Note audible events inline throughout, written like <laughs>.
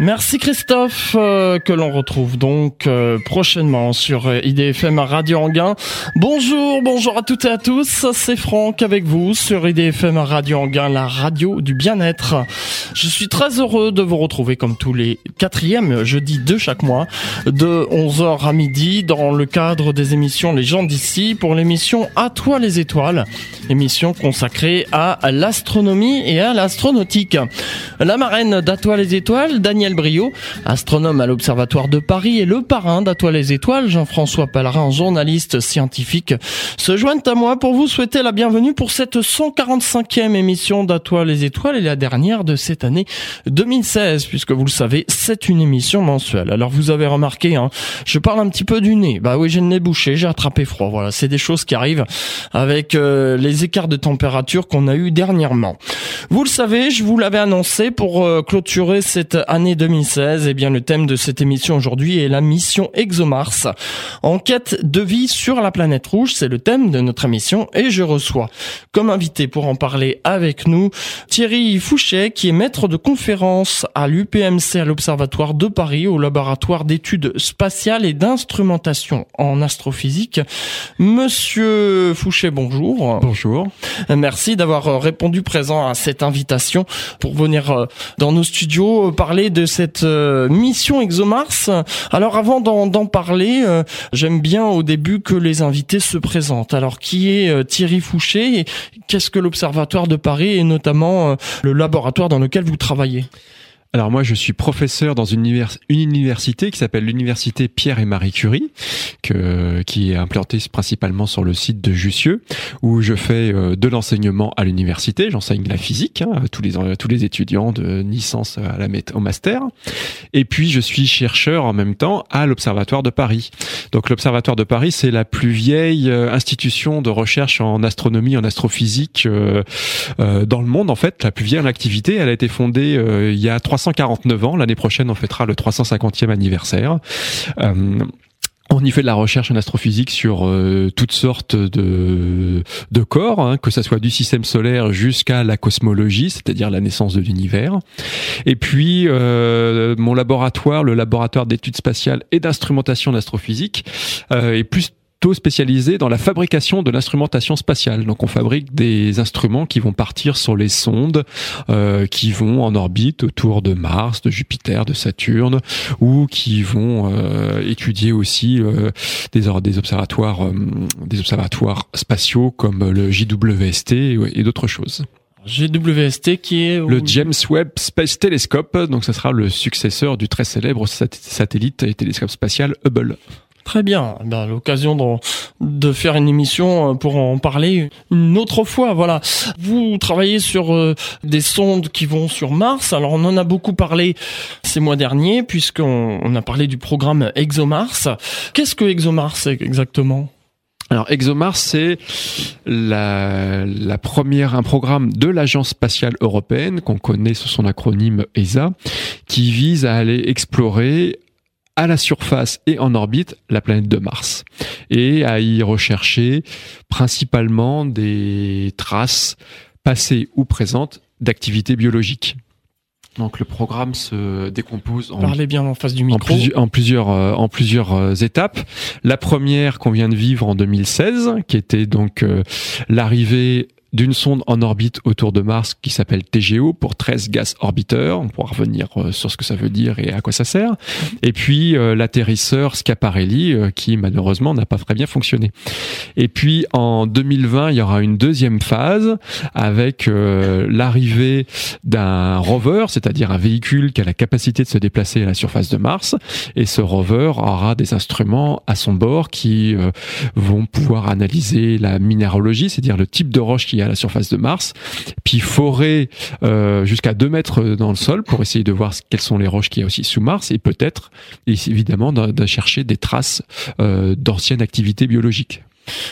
Merci Christophe, euh, que l'on retrouve donc euh, prochainement sur euh, IDFM Radio Anguin. Bonjour, bonjour à toutes et à tous, c'est Franck avec vous sur IDFM Radio Anguin, la radio du bien-être. Je suis très heureux de vous retrouver comme tous les quatrièmes jeudis de chaque mois, de 11h à midi, dans le cadre des émissions Les gens d'ici, pour l'émission À toi les étoiles, émission consacrée à l'astronomie et à l'astronautique. La marraine d'À toi les étoiles, Daniel Brio, astronome à l'Observatoire de Paris et le parrain d'Atoile les Étoiles, Jean-François Pellerin, journaliste scientifique, se joignent à moi pour vous souhaiter la bienvenue pour cette 145e émission d'Atoile les Étoiles et la dernière de cette année 2016, puisque vous le savez, c'est une émission mensuelle. Alors vous avez remarqué, hein, je parle un petit peu du nez. Bah oui, j'ai le nez bouché, j'ai attrapé froid. Voilà, c'est des choses qui arrivent avec euh, les écarts de température qu'on a eu dernièrement. Vous le savez, je vous l'avais annoncé pour euh, clôturer cette année 2016, eh bien le thème de cette émission aujourd'hui est la mission ExoMars. Enquête de vie sur la planète rouge, c'est le thème de notre émission et je reçois comme invité pour en parler avec nous Thierry Fouchet qui est maître de conférence à l'UPMC à l'Observatoire de Paris au laboratoire d'études spatiales et d'instrumentation en astrophysique. Monsieur Fouchet, bonjour. Bonjour. Merci d'avoir répondu présent à cette invitation pour venir euh, dans nos studios parler de cette euh, mission ExoMars. Alors avant d'en parler, euh, j'aime bien au début que les invités se présentent. Alors qui est euh, Thierry Fouché Qu'est-ce que l'Observatoire de Paris et notamment le laboratoire dans lequel vous travaillez? Alors moi, je suis professeur dans une, université qui s'appelle l'université Pierre et Marie Curie, qui est implantée principalement sur le site de Jussieu, où je fais euh, de l'enseignement à l'université. J'enseigne la physique hein, à tous les tous les étudiants de licence à la au master. Et puis je suis chercheur en même temps à l'Observatoire de Paris. Donc l'Observatoire de Paris, c'est la plus vieille euh, institution de recherche en astronomie, en astrophysique euh, dans le monde en fait, la plus vieille activité. Elle a été fondée il y a trois 349 ans. L'année prochaine, on fêtera le 350e anniversaire. Euh, on y fait de la recherche en astrophysique sur euh, toutes sortes de, corps, hein, que ça soit du système solaire jusqu'à la cosmologie, c'est-à-dire la naissance de l'univers. Et puis euh, mon laboratoire, le laboratoire d'études spatiales et d'instrumentation d'astrophysique, est plus spécialisé dans la fabrication de l'instrumentation spatiale. Donc on fabrique des instruments qui vont partir sur les sondes euh, qui vont en orbite autour de Mars, de Jupiter, de Saturne, ou qui vont euh, étudier aussi euh, des, des observatoires, euh, des observatoires spatiaux comme le JWST et, d'autres choses. GWST qui est le James Webb Space Telescope, donc ça sera le successeur du très célèbre satellite et télescope spatial Hubble. Très bien. Ben, l'occasion de, faire une émission euh, pour en parler une autre fois. Voilà. Vous travaillez sur euh, des sondes qui vont sur Mars. Alors on en a beaucoup parlé ces mois derniers puisqu'on on a parlé du programme ExoMars. Qu'est-ce que ExoMars exactement? Alors ExoMars, c'est la, première, un programme de l'Agence spatiale européenne qu'on connaît sous son acronyme ESA, qui vise à aller explorer à la surface et en orbite la planète de Mars et à y rechercher principalement des traces passées ou présentes d'activités biologiques. Donc le programme se décompose en, bien en, face du micro. en, plusieurs, en plusieurs euh, étapes. La première qu'on vient de vivre en 2016, qui était donc euh, l'arrivée d'une sonde en orbite autour de Mars qui s'appelle TGO pour 13 Gas Orbiter. On pourra revenir euh, sur ce que ça veut dire et à quoi ça sert. Et puis euh, l'atterrisseur Schiaparelli euh, qui malheureusement n'a pas très bien fonctionné. Et puis en 2020, il y aura une deuxième phase avec l'arrivée d'un rover, c'est-à-dire un véhicule qui a la capacité de se déplacer à la surface de Mars. Et ce rover aura des instruments à son bord qui vont pouvoir analyser la minéralogie, c'est-à-dire le type de roche qui à la surface de Mars, puis forer euh, jusqu'à 2 mètres dans le sol pour essayer de voir quelles sont les roches qu'il y a aussi sous Mars, et peut-être, évidemment, de, chercher des traces euh, d'anciennes activités biologiques.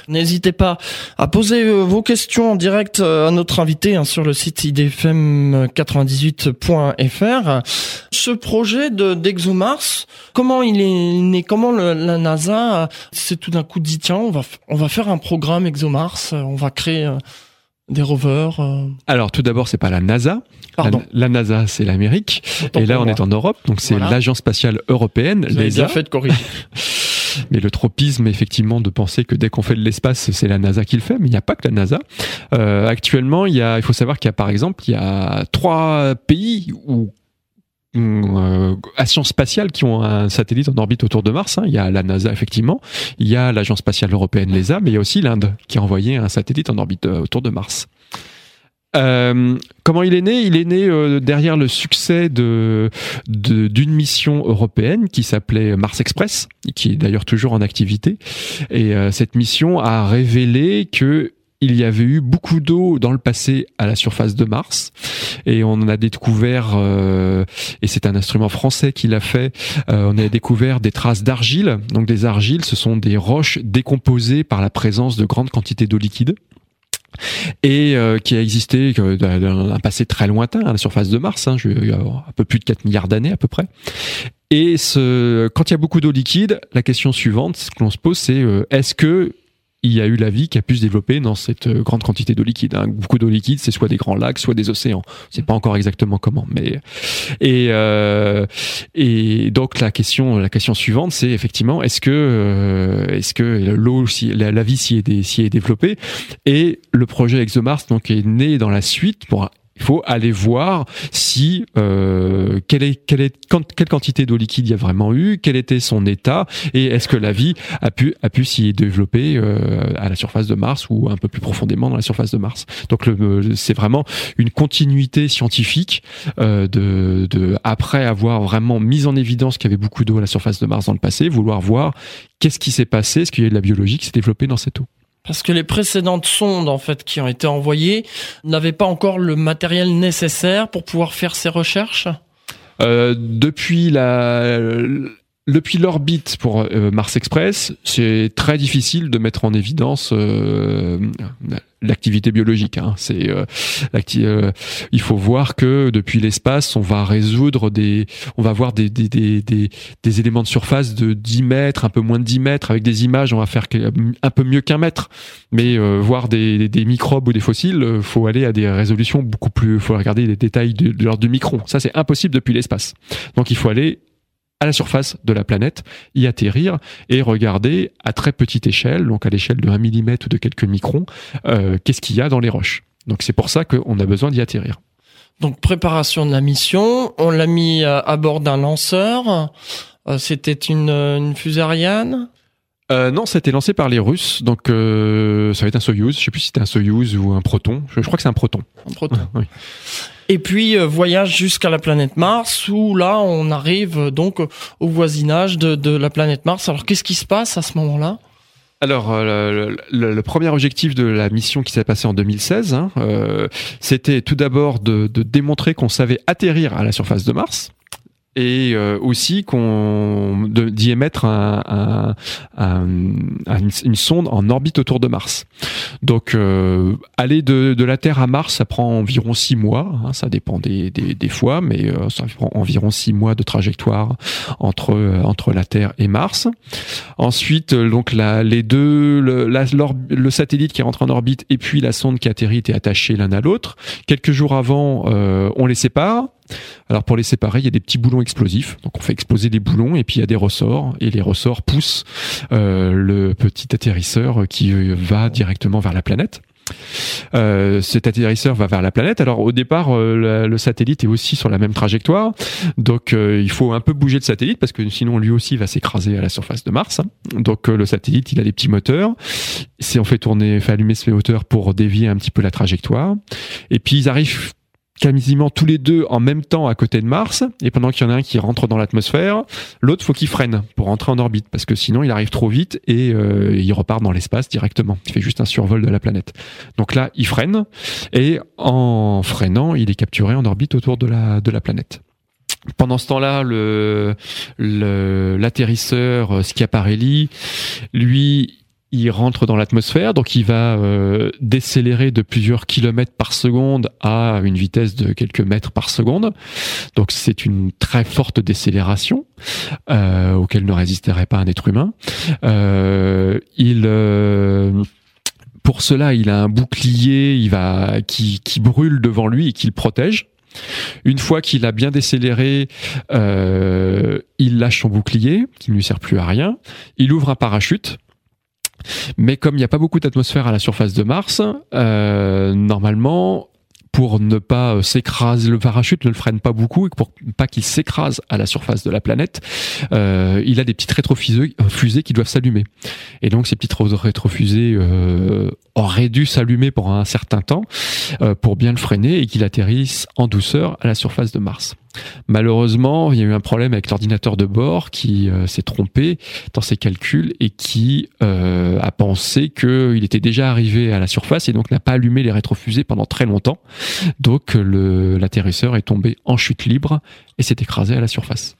N'hésitez pas à poser euh, vos questions en direct à notre invité hein, sur le site idfm98.fr. Ce projet de d'ExoMars, comment il est Comment la NASA s'est tout d'un coup dit tiens, on va on va faire un programme ExoMars, on va créer des rovers euh Alors tout d'abord, c'est pas la NASA. Pardon. La, la NASA, c'est l'Amérique. Et là, on moi. est en Europe, donc c'est Voilà. l'Agence spatiale européenne, Vous avez bien l'ESA. fait de corriger. <laughs> Mais le tropisme, effectivement, de penser que dès qu'on fait de l'espace, c'est la NASA qui le fait, mais il n'y a pas que la NASA. Euh, actuellement, il y a, il faut savoir qu'il y a, par exemple, il y a trois pays où euh, agence spatiale qui ont un satellite en orbite autour de Mars. hein. Il y a la NASA effectivement, il y a l'agence spatiale européenne l'ESA, mais il y a aussi l'Inde qui a envoyé un satellite en orbite euh, autour de Mars. Euh, comment il est né? Il est né euh, derrière le succès de de- d'une mission européenne qui s'appelait Mars Express, qui est d'ailleurs toujours en activité. Et euh, cette mission a révélé que il y avait eu beaucoup d'eau dans le passé à la surface de Mars et on a découvert euh, et c'est un instrument français qui l'a fait euh, on a découvert des traces d'argile donc des argiles ce sont des roches décomposées par la présence de grandes quantités d'eau liquide et euh, qui a existé un passé très lointain à la surface de Mars, hein, un peu plus de 4 milliards d'années à peu près. Et quand il y a beaucoup d'eau liquide, la question suivante ce que l'on se pose, c'est est-ce que il y a eu la vie qui a pu se développer dans cette euh, grande quantité d'eau liquide. hein. Beaucoup d'eau liquide, c'est soit des grands lacs, soit des océans. C'est pas encore exactement comment, mais et euh, et donc la question la question suivante, c'est effectivement est-ce que euh, est-ce que l'eau si la, la vie s'y est, s'y est développée? Et le projet ExoMars donc est né dans la suite pour il faut aller voir si euh, quelle quantité d'eau liquide il y a vraiment eu, quel était son état et est-ce que la vie a pu s'y développer euh, à la surface de Mars ou un peu plus profondément dans la surface de Mars. Donc c'est vraiment une continuité scientifique euh, après avoir vraiment mis en évidence qu'il y avait beaucoup d'eau à la surface de Mars dans le passé, vouloir voir qu'est-ce qui s'est passé, est-ce qu'il y a de la biologie qui s'est développée dans cette eau. Parce que les précédentes sondes, en fait, qui ont été envoyées, n'avaient pas encore le matériel nécessaire pour pouvoir faire ces recherches? Euh, depuis la depuis l'orbite pour euh, Mars Express, c'est très difficile de mettre en évidence euh, l'activité biologique. Hein. C'est euh, euh, il faut voir que depuis l'espace, on va résoudre des, on va voir des des, des, des des éléments de surface de 10 mètres, un peu moins de 10 mètres, avec des images, on va faire un peu mieux qu'un mètre. Mais euh, voir des, des, des microbes ou des fossiles, faut aller à des résolutions beaucoup plus, faut regarder les détails de l'ordre du micron. Ça, c'est impossible depuis l'espace. Donc, il faut aller à la surface de la planète, y atterrir et regarder à très petite échelle, donc à l'échelle de 1 mm ou de quelques microns, euh, qu'est-ce qu'il y a dans les roches. Donc c'est pour ça qu'on a besoin d'y atterrir. Donc préparation de la mission, on l'a mis à, à bord d'un lanceur. Euh, C'était une, une fusée Ariane. Euh, non, ça a été lancé par les Russes, donc euh, ça va être un Soyuz. Je sais plus si c'était un Soyuz ou un Proton. Je, je crois que c'est un Proton. en proton. <laughs> Oui. Et puis euh, voyage jusqu'à la planète Mars, où là on arrive euh, donc au voisinage de, la planète Mars. Alors qu'est-ce qui se passe à ce moment-là? Alors, euh, le, premier objectif de la mission qui s'est passée en 2016, hein, c'était tout d'abord de démontrer qu'on savait atterrir à la surface de Mars et euh, aussi qu'on d'y émettre un, un- un- un- une, sonde en orbite autour de Mars. Donc, euh, aller de, de la Terre à Mars, ça prend environ six mois. hein, ça dépend des, des, des fois, mais euh, ça prend environ six mois de trajectoire entre euh, entre la Terre et Mars. Ensuite, euh, donc les deux, le, le satellite qui rentre en orbite et puis la sonde qui atterrit étaient attachés l'un à l'autre. Quelques jours avant, euh, on les sépare. Alors pour les séparer, il y a des petits boulons explosifs. Donc on fait exploser des boulons et puis il y a des ressorts et les ressorts poussent euh, le petit atterrisseur qui euh, va directement vers la planète. Euh, cet atterrisseur va vers la planète. Alors au départ, le satellite est aussi sur la même trajectoire, donc il faut un peu bouger le satellite parce que sinon lui aussi va s'écraser à la surface de Mars. Donc le satellite, il a des petits moteurs. On fait tourner, fait allumer ces moteurs pour dévier un petit peu la trajectoire. Et puis ils arrivent quasiment tous les deux en même temps à côté de Mars, et pendant qu'il y en a un qui rentre dans l'atmosphère, l'autre faut qu'il freine pour rentrer en orbite, parce que sinon il arrive trop vite et euh, il repart dans l'espace directement. Il fait juste un survol de la planète. Donc là, il freine, et en freinant, il est capturé en orbite autour de la, planète. Pendant ce temps-là, l'atterrisseur euh, Schiaparelli, lui, il rentre dans l'atmosphère, donc il va euh, décélérer de plusieurs kilomètres par seconde à une vitesse de quelques mètres par seconde. Donc c'est une très forte décélération euh, auquel ne résisterait pas un être humain. Euh, il pour cela, il a un bouclier, qui, brûle devant lui et qui le protège. Une fois qu'il a bien décéléré, il lâche son bouclier, qui ne lui sert plus à rien. Il ouvre un parachute. Mais comme il n'y a pas beaucoup d'atmosphère à la surface de Mars, euh, normalement, pour ne pas euh, s'écraser, le parachute ne le freine pas beaucoup et pour pas qu'il s'écrase à la surface de la planète, euh, il a des petites rétrofusées fusées qui doivent s'allumer. Et donc ces petites rétrofusées auraient dû s'allumer pour un certain temps pour bien le freiner et qu'il atterrisse en douceur à la surface de Mars. Malheureusement, il y a eu un problème avec l'ordinateur de bord qui euh, s'est trompé dans ses calculs et qui euh, a pensé qu'il était déjà arrivé à la surface et donc n'a pas allumé les rétrofusées pendant très longtemps. Donc l'atterrisseur est tombé en chute libre et s'est écrasé à la surface.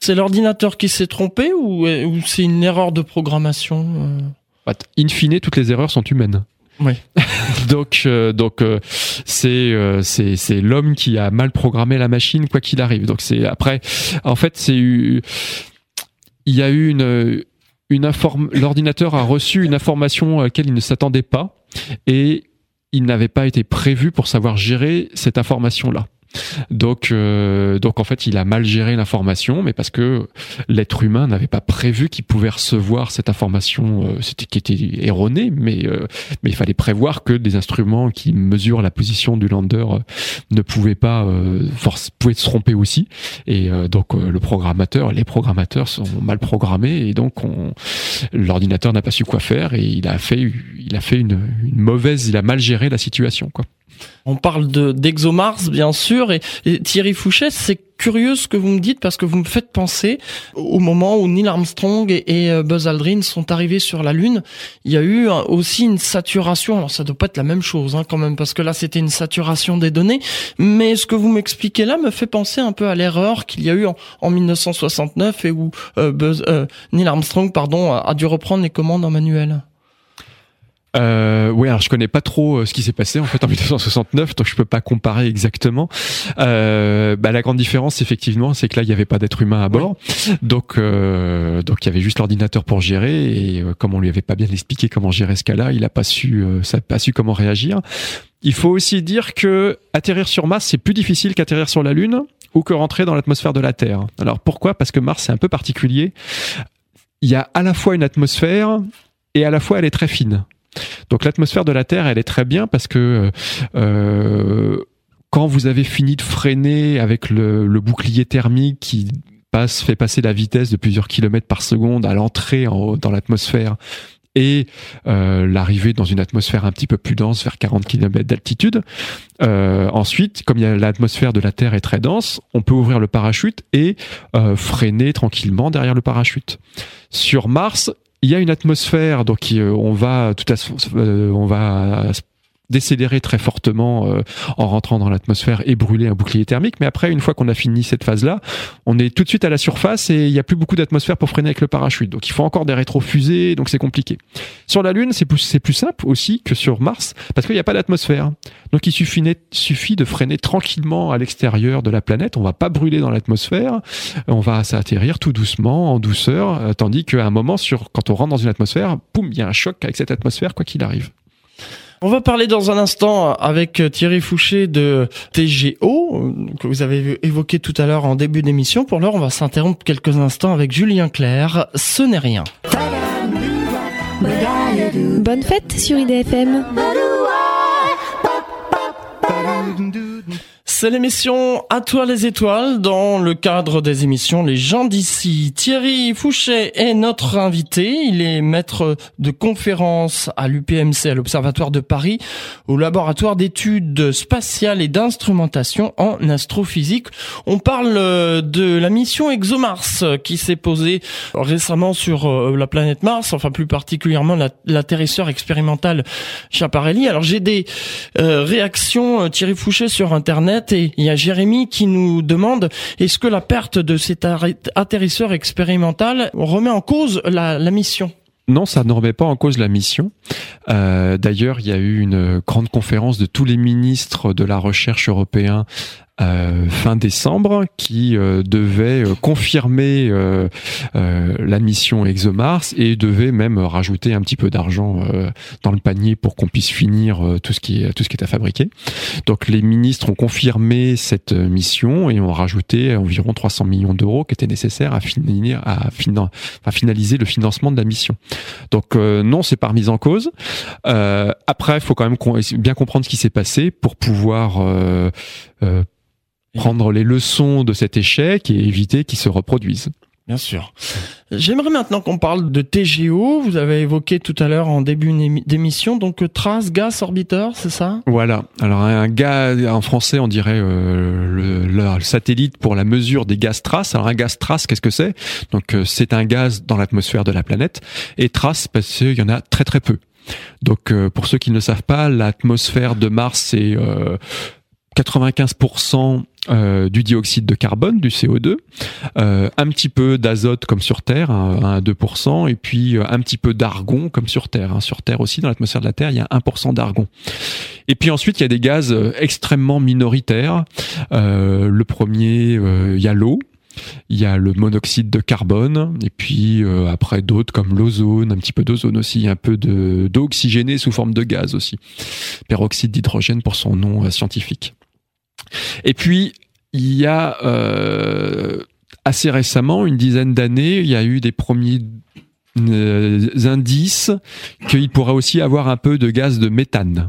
C'est l'ordinateur qui s'est trompé ou, ou c'est une erreur de programmation euh? Bah, In fine, toutes les erreurs sont humaines. Oui. <laughs> donc euh, donc euh, c'est euh, c'est c'est l'homme qui a mal programmé la machine quoi qu'il arrive. Donc c'est après en fait c'est il y a eu une une inform l'ordinateur a reçu une information à laquelle il ne s'attendait pas et il n'avait pas été prévu pour savoir gérer cette information là. Donc, euh, donc en fait, il a mal géré l'information, mais parce que l'être humain n'avait pas prévu qu'il pouvait recevoir cette information, euh, c'était qui était erronée, mais euh, mais il fallait prévoir que des instruments qui mesurent la position du lander ne pouvaient pas force pouvaient se tromper aussi, et donc le programmateur, les programmateurs sont mal programmés, et donc l'ordinateur n'a pas su quoi faire, et il a fait il a fait une, une mauvaise, il a mal géré la situation, quoi. On parle de d'ExoMars, bien sûr, et, Thierry Fouché, c'est curieux ce que vous me dites parce que vous me faites penser au moment où Neil Armstrong et, euh, Buzz Aldrin sont arrivés sur la Lune. Il y a eu aussi une saturation. Alors ça doit pas être la même chose, hein, quand même, parce que là c'était une saturation des données. Mais ce que vous m'expliquez là me fait penser un peu à l'erreur qu'il y a eu en, 1969 et où euh, Buzz, euh, Neil Armstrong, pardon, a dû reprendre les commandes en manuel. Euh, oui, alors je connais pas trop euh, ce qui s'est passé en fait en <laughs> 1969, donc je peux pas comparer exactement. Euh, bah, la grande différence, effectivement, c'est que là il y avait pas d'être humain à bord, donc euh, donc il y avait juste l'ordinateur pour gérer et euh, comme on lui avait pas bien expliqué comment gérer ce cas-là, il a pas su, ça pas su comment réagir. Il faut aussi dire que atterrir sur Mars c'est plus difficile qu'atterrir sur la Lune ou que rentrer dans l'atmosphère de la Terre. Alors pourquoi? Parce que Mars c'est un peu particulier. Il y a à la fois une atmosphère et à la fois elle est très fine. Donc l'atmosphère de la Terre, elle est très bien parce que euh, quand vous avez fini de freiner avec le, bouclier thermique qui passe, fait passer la vitesse de plusieurs kilomètres par seconde à l'entrée dans l'atmosphère et euh, l'arrivée dans une atmosphère un petit peu plus dense vers 40 km d'altitude. Euh, ensuite, comme l'atmosphère de la Terre est très dense, on peut ouvrir le parachute et freiner tranquillement derrière le parachute. Sur Mars, il y a une atmosphère, donc euh, on va tout à, euh, on va décélérer très fortement euh, en rentrant dans l'atmosphère et brûler un bouclier thermique. Mais après, une fois qu'on a fini cette phase-là, on est tout de suite à la surface et il n'y a plus beaucoup d'atmosphère pour freiner avec le parachute. Donc il faut encore des rétrofusées, donc c'est compliqué. Sur la Lune, c'est plus, plus simple aussi que sur Mars parce qu'il n'y a pas d'atmosphère. Donc il suffit, suffit de freiner tranquillement à l'extérieur de la planète. On va pas brûler dans l'atmosphère. On va s'atterrir tout doucement, en douceur, euh, tandis qu'à un moment, sur, quand on rentre dans une atmosphère, boum, il y a un choc avec cette atmosphère, quoi qu'il arrive. On va parler dans un instant avec Thierry Fouché de TGO, que vous avez évoqué tout à l'heure en début d'émission. Pour l'heure, on va s'interrompre quelques instants avec Julien Clerc. Ce n'est rien. Bonne fête sur IDFM. C'est l'émission À toi les étoiles dans le cadre des émissions Les gens d'ici. Thierry Fouché est notre invité. Il est maître de conférence à l'UPMC, à l'Observatoire de Paris, au laboratoire d'études spatiales et d'instrumentation en astrophysique. On parle euh, de la mission ExoMars qui s'est posée récemment sur euh, la planète Mars, enfin plus particulièrement l'atterrisseur expérimental Chaparelli. Alors j'ai des euh, réactions Thierry Fouché sur Internet il y a Jérémy qui nous demande est-ce que la perte de cet atterrisseur expérimental remet en cause la, mission? Non, ça ne remet pas en cause la mission. Euh, d'ailleurs, il y a eu une grande conférence de tous les ministres de la recherche européens fin décembre qui devait confirmer la mission ExoMars et devait même rajouter un petit peu d'argent dans le panier pour qu'on puisse finir tout ce qui est tout ce qui est à fabriquer. Donc les ministres ont confirmé cette mission et ont rajouté environ 300 millions d'euros qui étaient nécessaires à finir à, à finaliser le financement de la mission. Donc non, c'est pas remis en cause. après, il faut quand même bien comprendre ce qui s'est passé pour pouvoir euh, euh, prendre les leçons de cet échec et éviter qu'il se reproduise. Bien sûr. J'aimerais maintenant qu'on parle de TGO. Vous avez évoqué tout à l'heure en début d'émission, donc euh, Trace Gas Orbiter, c'est ça? Voilà. Alors un gaz, en français, on dirait le, le, satellite pour la mesure des gaz traces. Alors un gaz trace, qu'est-ce que c'est? Donc c'est un gaz dans l'atmosphère de la planète. Et trace, parce qu'il y en a très très peu. Donc euh, pour ceux qui ne savent pas, l'atmosphère de Mars c'est 95% euh, euh, du dioxyde de carbone, du CO2, un petit peu d'azote comme sur Terre, 1 à 2%, et puis un petit peu d'argon comme sur Terre. Hein. Sur Terre aussi, dans l'atmosphère de la Terre, il y a 1% d'argon. Et puis ensuite, il y a des gaz extrêmement minoritaires. le premier, il y a l'eau, il y a le monoxyde de carbone, et puis euh, après d'autres comme l'ozone, un petit peu d'ozone aussi, un peu de d'eau sous forme de gaz aussi. Peroxyde d'hydrogène pour son nom euh, scientifique. Et puis il y a euh, assez récemment, une dizaine d'années, il y a eu des premiers indices qu'il pourrait aussi avoir un peu de gaz de méthane.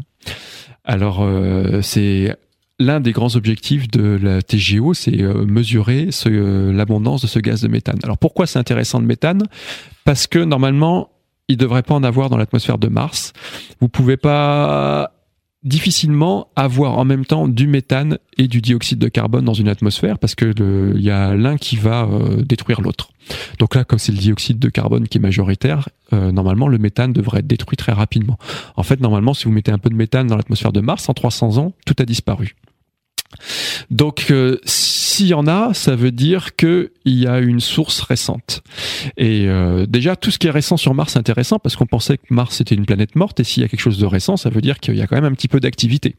Alors c'est l'un des grands objectifs de la TGO, c'est euh, mesurer euh, l'abondance de ce gaz de méthane. Alors pourquoi c'est intéressant de méthane? Parce que normalement, il ne devrait pas en avoir dans l'atmosphère de Mars. Vous pouvez pas difficilement avoir en même temps du méthane et du dioxyde de carbone dans une atmosphère parce que il y a l'un qui va euh, détruire l'autre. Donc là, comme c'est le dioxyde de carbone qui est majoritaire, normalement le méthane devrait être détruit très rapidement. En fait, normalement, si vous mettez un peu de méthane dans l'atmosphère de Mars, en 300 ans, tout a disparu. Donc, euh, s'il y en a, ça veut dire qu'il y a une source récente. Et euh, déjà, tout ce qui est récent sur Mars est intéressant parce qu'on pensait que Mars était une planète morte. Et s'il y a quelque chose de récent, ça veut dire qu'il y a quand même un petit peu d'activité.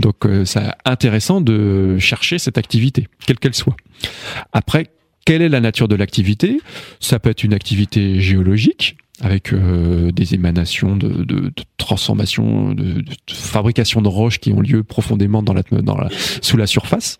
Donc, euh, c'est intéressant de chercher cette activité, quelle qu'elle soit. Après, quelle est la nature de l'activité? Ça peut être une activité géologique, avec euh, des émanations de, de, de transformation, de, fabrication de roches qui ont lieu profondément dans la, sous la surface.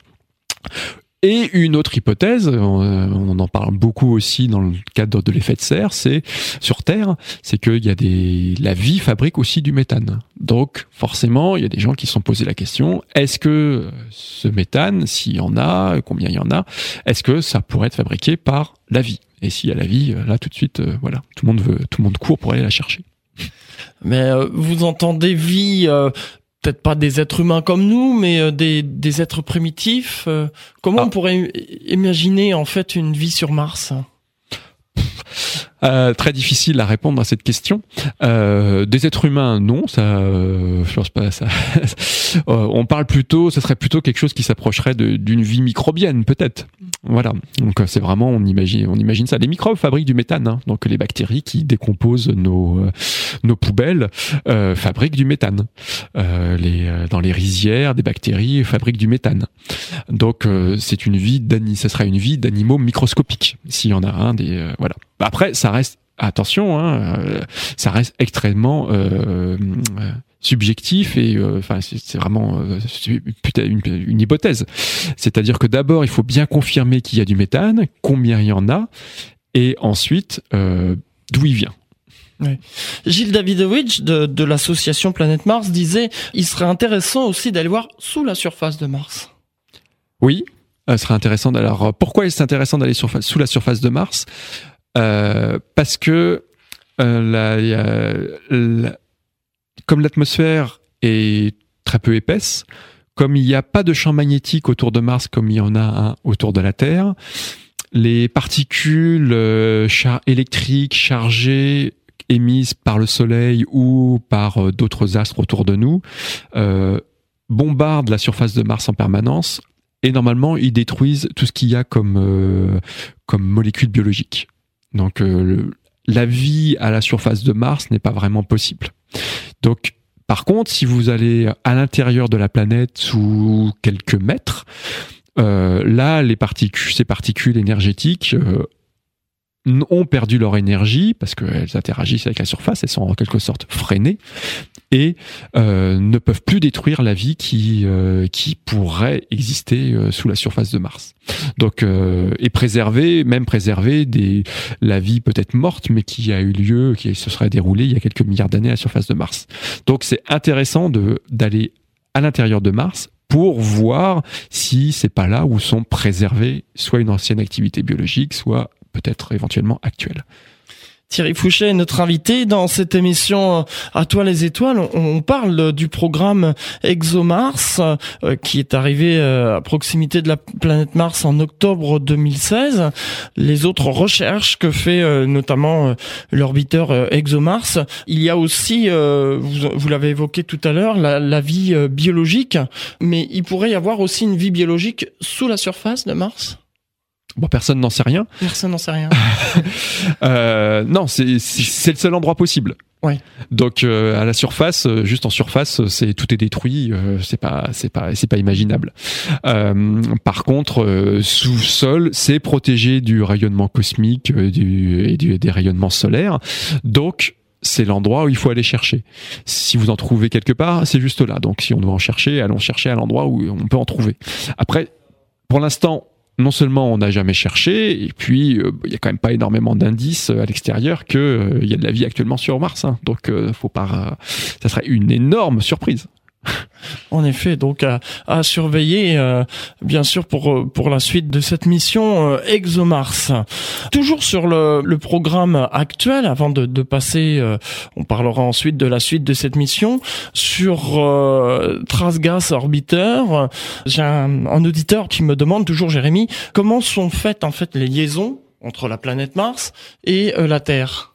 Et une autre hypothèse, on en parle beaucoup aussi dans le cadre de l'effet de serre, c'est sur Terre, c'est qu'il y a des, la vie fabrique aussi du méthane. Donc forcément, il y a des gens qui se sont posé la question est-ce que ce méthane, s'il y en a, combien il y en a, est-ce que ça pourrait être fabriqué par la vie? Et s'il y a la vie, là tout de suite, euh, voilà, tout le monde veut, tout le monde court pour aller la chercher. Mais euh, vous entendez vie euh, peut-être pas des êtres humains comme nous, mais euh, des, des êtres primitifs. Euh, comment ah. on pourrait imaginer en fait une vie sur Mars? <laughs> euh, très difficile à répondre à cette question. Euh, des êtres humains, non, ça, euh, je pense pas. Ça, <laughs> euh, on parle plutôt, ce serait plutôt quelque chose qui s'approcherait d'une vie microbienne, peut-être. Voilà. Donc c'est vraiment, on imagine, on imagine ça. Les microbes fabriquent du méthane, hein. donc les bactéries qui décomposent nos nos poubelles fabriquent du méthane. les dans les rizières, des bactéries fabriquent du méthane. Donc c'est une vie ça serait une vie d'animaux microscopiques, s'il y en a un des voilà. Après, ça reste attention, hein, euh, ça reste extrêmement euh, euh subjectif et euh, enfin c'est vraiment une, une, hypothèse. C'est-à-dire que d'abord il faut bien confirmer qu'il y a du méthane, combien il y en a, et ensuite d'où il vient. Oui. Gilles Davidovich de, de l'association Planète Mars disait il serait intéressant aussi d'aller voir sous la surface de Mars. Oui, ce serait intéressant. Alors pourquoi est-ce intéressant d'aller sous la surface de Mars? Parce que euh, comme l'atmosphère est très peu épaisse, comme il n'y a pas de champ magnétique autour de Mars comme il y en a un autour de la Terre, les particules euh, électriques chargées émises par le Soleil ou par d'autres astres autour de nous bombardent la surface de Mars en permanence et normalement ils détruisent tout ce qu'il y a comme, comme molécules biologiques. Donc euh, la vie à la surface de Mars n'est pas vraiment possible. Donc Par contre, si vous allez à l'intérieur de la planète sous quelques mètres, euh, là, les particules, ces particules énergétiques euh, ont perdu leur énergie parce qu'elles interagissent avec la surface, elles sont en quelque sorte freinées et euh, ne peuvent plus détruire la vie qui euh, qui pourrait exister euh, sous la surface de Mars. Donc et préserver, même préserver des la vie peut-être morte mais qui a eu lieu, qui se serait déroulée il y a quelques milliards d'années à la surface de Mars. Donc c'est intéressant de d'aller à l'intérieur de Mars pour voir si c'est pas là où sont préservées soit une ancienne activité biologique, soit peut-être éventuellement actuelle. Thierry Fouché est notre invité dans cette émission euh, À toi les étoiles. On parle du programme ExoMars euh, qui est arrivé euh, à proximité de la planète Mars en octobre 2016. Les autres recherches que fait notamment l'orbiteur ExoMars. Il y a aussi, vous, l'avez évoqué tout à l'heure, la, la vie biologique, mais il pourrait y avoir aussi une vie biologique sous la surface de Mars? Bon, personne n'en sait rien. Personne n'en sait rien. <laughs> euh, non, c'est le seul endroit possible. Ouais. Donc euh, à la surface, euh, juste en surface, c'est tout est détruit. Euh, c'est pas, c'est pas, c'est pas imaginable. par contre, sous sol, c'est protégé du rayonnement cosmique du, et du, des rayonnements solaires. Donc c'est l'endroit où il faut aller chercher. Si vous en trouvez quelque part, c'est juste là. Donc si on doit en chercher, allons chercher à l'endroit où on peut en trouver. Après, pour l'instant, non seulement on n'a jamais cherché, et puis euh, il y a quand même pas énormément d'indices euh, à l'extérieur que euh, y a de la vie actuellement sur Mars. Hein. Donc faut pas, ça serait une énorme surprise. En effet, donc à, surveiller, euh, bien sûr, pour euh, pour la suite de cette mission euh, ExoMars. Toujours sur le, programme actuel, avant de, passer, on parlera ensuite de la suite de cette mission sur Trasgas Orbiter. J'ai un, un auditeur qui me demande toujours, Jérémy, comment sont faites en fait les liaisons entre la planète Mars et la Terre?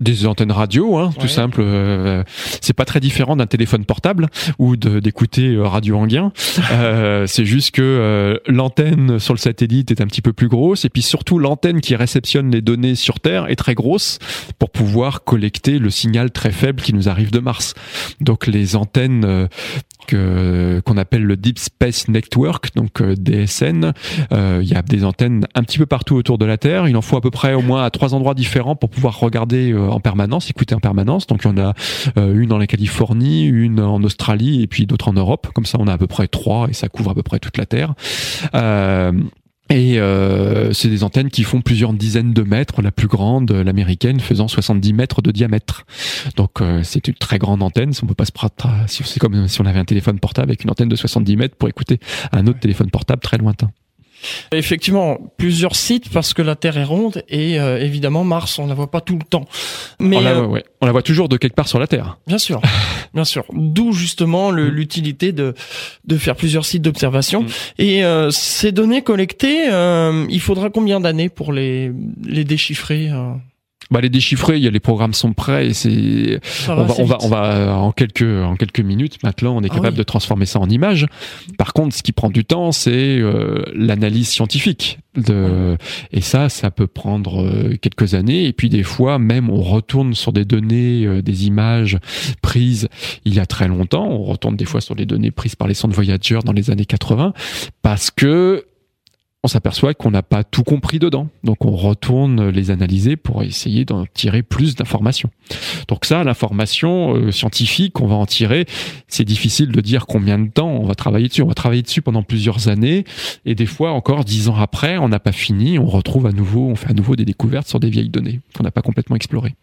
Des antennes radio, hein, tout simple. Euh, c'est pas très différent d'un téléphone portable ou d'écouter euh, Radio Anguien. <laughs> Euh, c'est juste que euh, l'antenne sur le satellite est un petit peu plus grosse et puis surtout l'antenne qui réceptionne les données sur Terre est très grosse pour pouvoir collecter le signal très faible qui nous arrive de Mars. Donc les antennes qu'on appelle le Deep Space Network, donc DSN, il y a des antennes un petit peu partout autour de la Terre. Il en faut à peu près au moins à trois endroits différents pour pouvoir regarder en permanence, écouter en permanence. Donc il y en a euh, une dans la Californie, une en Australie et puis d'autres en Europe. Comme ça, on a à peu près trois et ça couvre à peu près toute la Terre. Euh, et euh, c'est des antennes qui font plusieurs dizaines de mètres, la plus grande, l'américaine, faisant 70 mètres de diamètre. Donc c'est une très grande antenne. On peut pas se c'est comme si on avait un téléphone portable avec une antenne de 70 mètres pour écouter un autre téléphone portable très lointain. Effectivement, plusieurs sites parce que la Terre est ronde et euh, évidemment Mars, on la voit pas tout le temps. Mais on la, euh, ouais. on la voit toujours de quelque part sur la Terre. Bien sûr, <laughs> bien sûr. D'où justement mm. l'utilité de de faire plusieurs sites d'observation. Mm. Et euh, ces données collectées, il faudra combien d'années pour les les déchiffrer bah les déchiffrer, il y a les programmes sont prêts et c'est on va, on va on va en quelques en quelques minutes maintenant on est ah capable de transformer ça en images. Par contre, ce qui prend du temps, c'est euh, l'analyse scientifique de et ça ça peut prendre euh, quelques années et puis des fois même on retourne sur des données euh, des images prises il y a très longtemps, on retourne des fois sur les données prises par les sondes Voyager dans les années 80 parce que on s'aperçoit qu'on n'a pas tout compris dedans. Donc on retourne les analyser pour essayer d'en tirer plus d'informations. Donc ça, l'information euh, scientifique, on va en tirer. C'est difficile de dire combien de temps on va travailler dessus. On va travailler dessus pendant plusieurs années et des fois encore dix ans après, on n'a pas fini, on retrouve à nouveau, on fait à nouveau des découvertes sur des vieilles données qu'on n'a pas complètement explorées.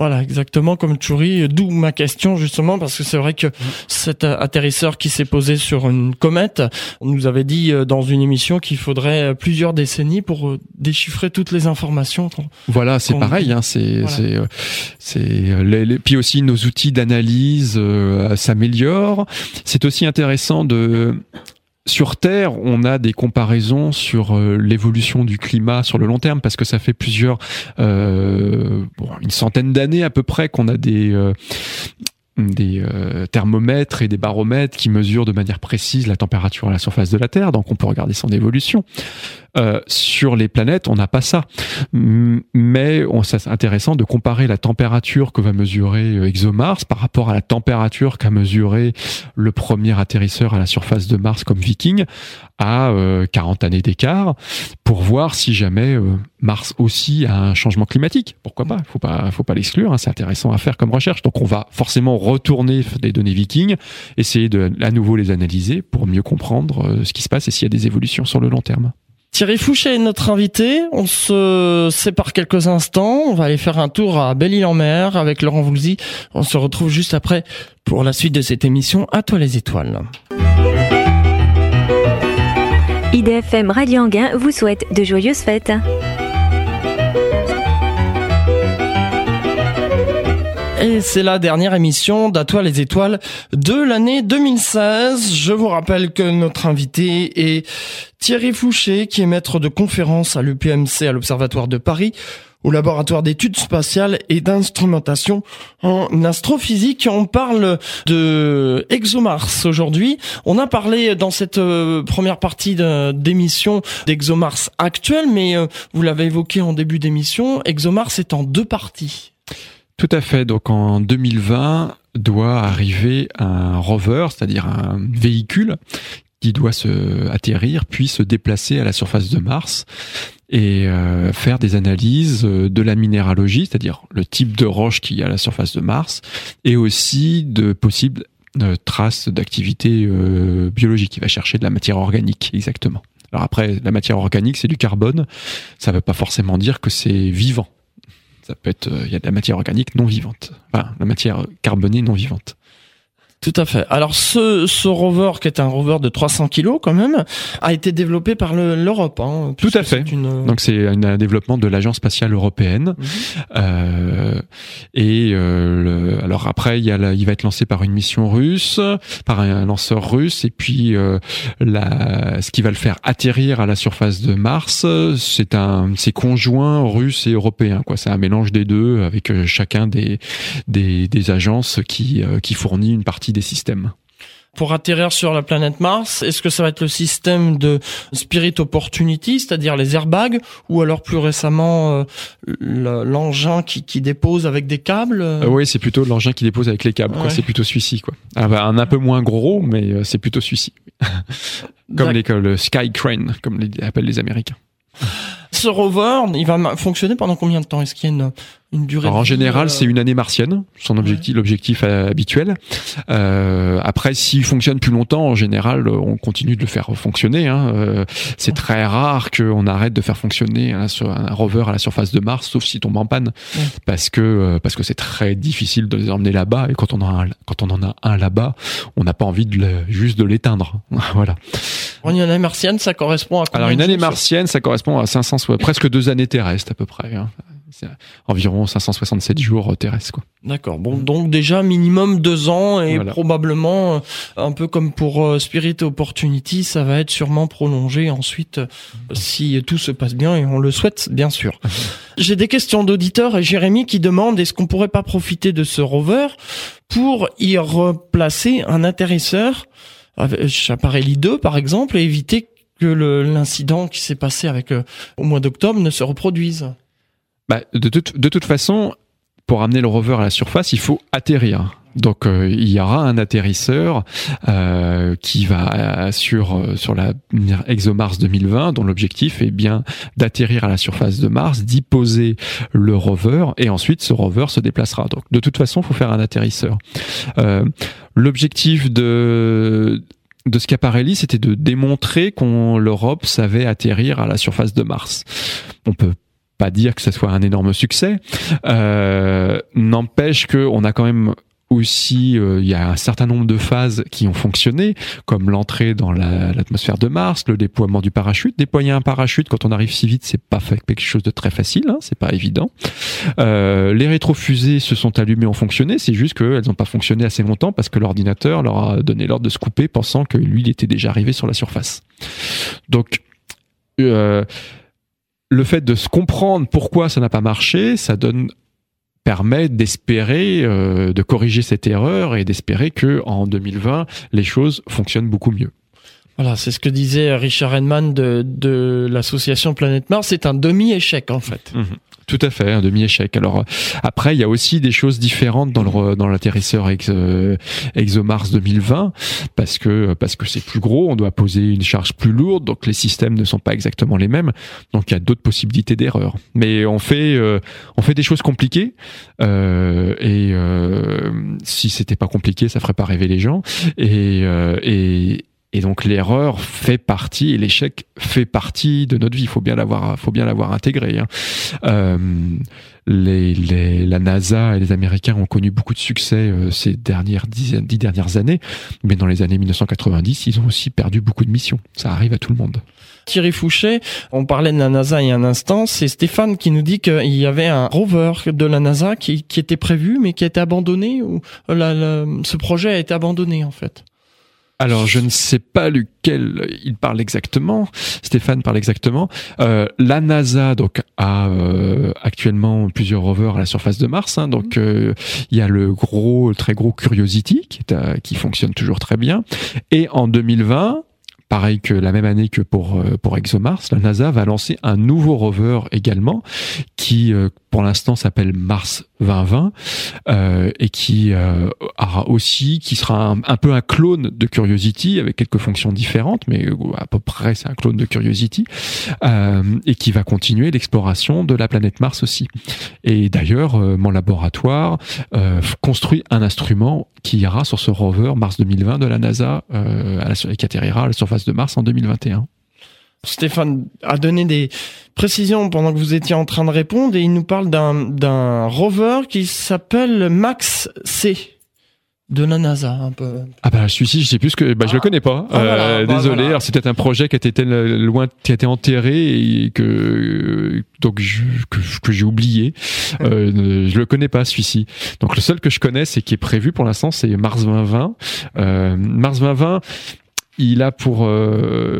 Voilà, exactement comme Tchouri, d'où ma question justement, parce que c'est vrai que cet atterrisseur qui s'est posé sur une comète, on nous avait dit euh, dans une émission qu'il faudrait euh, plusieurs décennies pour euh, déchiffrer toutes les informations. Voilà, c'est pareil, hein, c'est, c'est, c'est, les, puis aussi nos outils d'analyse s'améliorent. C'est aussi intéressant de sur Terre, on a des comparaisons sur euh, l'évolution du climat sur le long terme parce que ça fait plusieurs, euh, une centaine d'années à peu près qu'on a des euh, thermomètres et des baromètres qui mesurent de manière précise la température à la surface de la Terre, donc on peut regarder son évolution. Euh, sur les planètes, on n'a pas ça, mais c'est intéressant de comparer la température que va mesurer euh, ExoMars par rapport à la température qu'a mesuré le premier atterrisseur à la surface de Mars comme Viking à 40 années d'écart pour voir si jamais Mars aussi a un changement climatique. Pourquoi pas? Faut pas, faut pas l'exclure. Hein, c'est intéressant à faire comme recherche. Donc on va forcément retourner les données Vikings, essayer de à nouveau les analyser pour mieux comprendre euh, ce qui se passe et s'il y a des évolutions sur le long terme. Thierry Fouché est notre invité. On se sépare quelques instants. On va aller faire un tour à Belle-Île-en-Mer avec Laurent Voulzy. On se retrouve juste après pour la suite de cette émission. À toi les étoiles. IDFM Radio Anguin vous souhaite de joyeuses fêtes. Et c'est la dernière émission d'À les étoiles de l'année 2016. Je vous rappelle que notre invité est Thierry Fouché, qui est maître de conférence à l'UPMC à l'Observatoire de Paris au laboratoire d'études spatiales et d'instrumentation en astrophysique. On parle de ExoMars aujourd'hui. On a parlé dans cette euh, première partie d'émission d'ExoMars actuel, mais euh, vous l'avez évoqué en début d'émission, ExoMars est en deux parties. Tout à fait. Donc en 2020 doit arriver un rover, c'est-à-dire un véhicule qui doit se atterrir puis se déplacer à la surface de Mars et euh, faire des analyses de la minéralogie, c'est-à-dire le type de roche qu'il y a à la surface de Mars, et aussi de possibles euh, traces d'activité euh, biologique. Il va chercher de la matière organique, exactement. Alors après, la matière organique, c'est du carbone. Ça ne veut pas forcément dire que c'est vivant. Ça peut être, euh, il y a de la matière organique non vivante, enfin la matière carbonée non vivante. Tout à fait. Alors ce, ce rover, qui est un rover de 300 kilos quand même, a été développé par l'Europe. Hein, Tout à fait. Une... Donc c'est un développement de l'agence spatiale européenne. Mhm. Euh, et euh, le, alors après, il, y a il va être lancé par une mission russe, par un lanceur russe, et puis euh, la, ce qui va le faire atterrir à la surface de Mars, c'est un, c'est conjoint russe et européen. Quoi, c'est un mélange des deux avec euh, chacun des des, des agences qui euh, qui fournit une partie des systèmes pour atterrir sur la planète Mars Est-ce que ça va être le système de Spirit Opportunity, c'est-à-dire les airbags, ou alors plus récemment euh, l'engin qui, qui, dépose avec des câbles euh, Oui, c'est plutôt l'engin qui dépose avec les câbles. C'est plutôt celui-ci. Quoi. Ah, bah, un, un peu moins gros, mais euh, c'est plutôt celui-ci. <laughs> comme les, le Sky Crane, comme les appellent les Américains. Ce rover, il va fonctionner pendant combien de temps? Est-ce qu'il y a une, une durée En général, c'est une année martienne, son objectif, l'objectif habituel. Euh, après, s'il fonctionne plus longtemps, en général, on continue de le faire fonctionner. Hein. Euh, c'est très rare qu'on arrête de faire fonctionner un, un, rover à la surface de Mars, sauf s'il tombe en panne, parce que euh, parce que c'est très difficile de les emmener là-bas. Et quand on a un, quand on en a un là-bas, on n'a pas envie de le, juste de l'éteindre. <laughs> voilà. Une année martienne, ça correspond à Alors une année martienne, ça correspond à 500, presque deux années terrestres à peu près. Hein. Environ 567 jours terrestres. Quoi. D'accord. Bon, donc déjà minimum deux ans et probablement euh, un peu comme pour euh, Spirit Opportunity, ça va être sûrement prolongé ensuite euh, si tout se passe bien et on le souhaite bien sûr. <laughs> J'ai des questions d'auditeurs et Jérémy qui demande est-ce qu'on pourrait pas profiter de ce rover pour y replacer un atterrisseur appareil 2 par exemple et éviter que l'incident qui s'est passé avec euh, au mois d'octobre ne se reproduise? Bah, de, toute façon, pour amener le rover à la surface, il faut atterrir. Donc euh, il y aura un atterrisseur euh, qui va sur sur la ExoMars 2020 dont l'objectif est bien d'atterrir à la surface de Mars, d'y poser le rover et ensuite ce rover se déplacera. Donc de toute façon, il faut faire un atterrisseur. l'objectif de de Schiaparelli, c'était de démontrer qu'on l'Europe savait atterrir à la surface de Mars. On peut pas dire que ce soit un énorme succès. Euh, N'empêche qu'on a quand même aussi, euh, il y a un certain nombre de phases qui ont fonctionné, comme l'entrée dans l'atmosphère de Mars, le déploiement du parachute. Déployer un parachute quand on arrive si vite, c'est pas quelque chose de très facile, hein, c'est pas évident. Euh, les rétrofusées se sont allumées, ont fonctionné, c'est juste qu'elles n'ont pas fonctionné assez longtemps parce que l'ordinateur leur a donné l'ordre de se couper, pensant que lui, il était déjà arrivé sur la surface. Donc, euh, le fait de se comprendre pourquoi ça n'a pas marché, ça donne permet d'espérer de corriger cette erreur et d'espérer que en 2020 les choses fonctionnent beaucoup mieux. Voilà, c'est ce que disait Richard Henman de, de l'association Planète Mars. C'est un demi-échec en fait. Mhm. Tout à fait, un demi-échec. Alors après, il y a aussi des choses différentes dans le dans l'atterrisseur euh, ExoMars 2020 parce que parce que c'est plus gros, on doit poser une charge plus lourde, donc les systèmes ne sont pas exactement les mêmes. Donc il y a d'autres possibilités d'erreur. Mais on fait euh, on fait des choses compliquées euh, et euh, si c'était pas compliqué, ça ferait pas rêver les gens. Et et et donc l'erreur fait partie et l'échec fait partie de notre vie. Il faut bien l'avoir, faut bien l'avoir intégré. Hein. Euh, les, les, la NASA et les Américains ont connu beaucoup de succès euh, ces dernières dix, dernières années, mais dans les années 1990, ils ont aussi perdu beaucoup de missions. Ça arrive à tout le monde. Thierry Fouché, on parlait de la NASA il y a un instant, c'est Stéphane qui nous dit qu'il y avait un rover de la NASA qui, qui était prévu mais qui a été abandonné ou la, ce projet a été abandonné en fait. Alors, je ne sais pas lequel il parle exactement. Stéphane parle exactement. Euh, la NASA donc a euh, actuellement plusieurs rovers à la surface de Mars. Hein, donc, euh, il y a le gros, très gros Curiosity qui, est, qui fonctionne toujours très bien. Et en 2020, pareil que la même année que pour euh, pour ExoMars, la NASA va lancer un nouveau rover également qui euh, pour l'instant s'appelle Mars 2020 euh, et qui euh, aura aussi qui sera un, peu un clone de Curiosity avec quelques fonctions différentes mais à peu près c'est un clone de Curiosity et qui va continuer l'exploration de la planète Mars aussi. Et d'ailleurs mon laboratoire construit un instrument qui ira sur ce rover Mars 2020 de la NASA à la, qui atterrira à la surface de Mars en 2021. Stéphane a donné des précisions pendant que vous étiez en train de répondre et il nous parle d'un rover qui s'appelle Max C de la NASA un peu. Ah bah celui-ci je sais plus que bah je le ah. connais pas. Ah, euh, bah, désolé. Alors c'était un projet qui a été loin qui a été enterré et que donc que, que j'ai oublié. <laughs> euh, je le connais pas celui-ci. Donc le seul que je connais c'est qui est prévu pour l'instant c'est Mars 2020. Euh, Mars 2020 il a pour euh, pour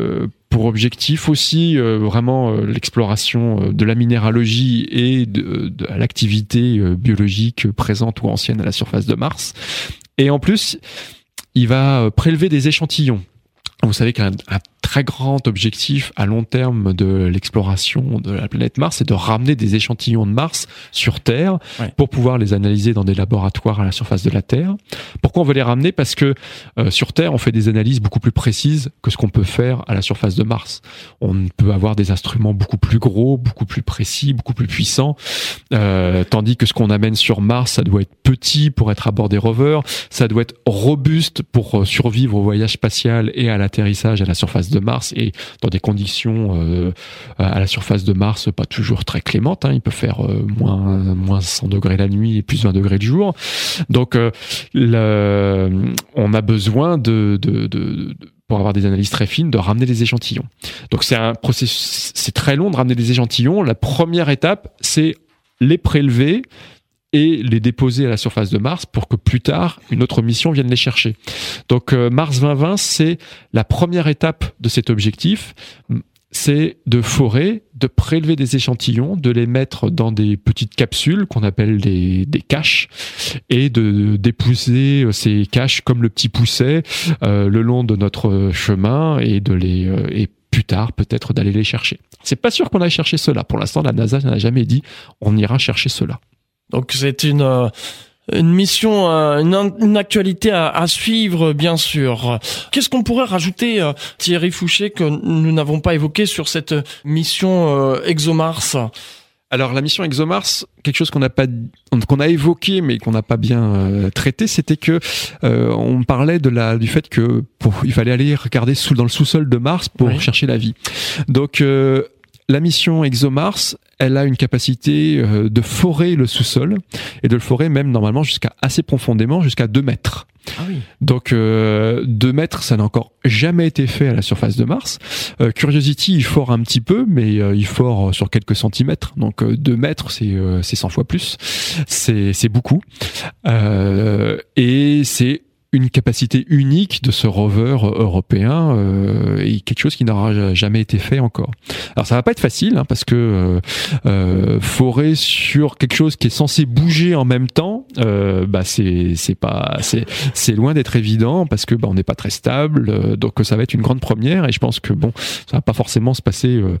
objectif aussi euh, vraiment euh, l'exploration euh, de la minéralogie et de, de l'activité biologique présente ou ancienne à la surface de Mars. Et en plus, il va prélever des échantillons. Vous savez qu'un très grand objectif à long terme de l'exploration de la planète Mars, c'est de ramener des échantillons de Mars sur Terre pour pouvoir les analyser dans des laboratoires à la surface de la Terre. Pourquoi on veut les ramener? Parce que euh, sur Terre, on fait des analyses beaucoup plus précises que ce qu'on peut faire à la surface de Mars. On peut avoir des instruments beaucoup plus gros, beaucoup plus précis, beaucoup plus puissants, euh, tandis que ce qu'on amène sur Mars, ça doit être petit pour être à bord des rovers, ça doit être robuste pour euh, survivre au voyage spatial et à l'atterrissage à la surface de Mars et dans des conditions euh, à la surface de Mars pas toujours très clémentes. Hein. Il peut faire euh, moins moins 100 degrés la nuit et plus 20 degrés le jour. Donc euh, on a besoin de, de, de, pour avoir des analyses très fines, de ramener des échantillons. Donc c'est un processus, c'est très long de ramener des échantillons. La première étape, c'est les prélever, et les déposer à la surface de Mars pour que plus tard une autre mission vienne les chercher. Donc euh, Mars 2020, c'est la première étape de cet objectif c'est de forer, de prélever des échantillons, de les mettre dans des petites capsules qu'on appelle des, caches, et de d'épouser euh, ces caches comme le petit pousset euh, le long de notre chemin et de les et plus tard peut-être d'aller les chercher. C'est pas sûr qu'on aille chercher cela. Pour l'instant, la NASA n'a jamais dit on ira chercher cela. Donc c'est une euh, une mission, euh, une, actualité à, suivre, bien sûr. Qu'est-ce qu'on pourrait rajouter, euh, Thierry Fouché, que nous n'avons pas évoqué sur cette mission ExoMars? Alors la mission ExoMars, quelque chose qu'on n'a pas qu'on a évoqué mais qu'on n'a pas bien traité, c'était que on parlait de la du fait que pour, il fallait aller regarder sous dans le sous-sol de Mars pour chercher la vie. Donc la mission ExoMars, elle a une capacité euh, de forer le sous-sol et de le forer même normalement jusqu'à assez profondément, jusqu'à 2 mètres. Ah oui. Donc euh, 2 mètres, ça n'a encore jamais été fait à la surface de Mars. Euh, Curiosity, il fore un petit peu, mais euh, il fore sur quelques centimètres. Donc 2 mètres, c'est c'est 100 fois plus. C'est c'est beaucoup. et c'est une capacité unique de ce rover européen euh, et quelque chose qui n'aura jamais été fait encore. Alors ça va pas être facile hein, parce que euh, euh, forer sur quelque chose qui est censé bouger en même temps, euh, bah c'est c'est pas c'est c'est loin d'être évident parce que bah, on n'est pas très stable, euh, donc ça va être une grande première et je pense que bon ça va pas forcément se passer euh,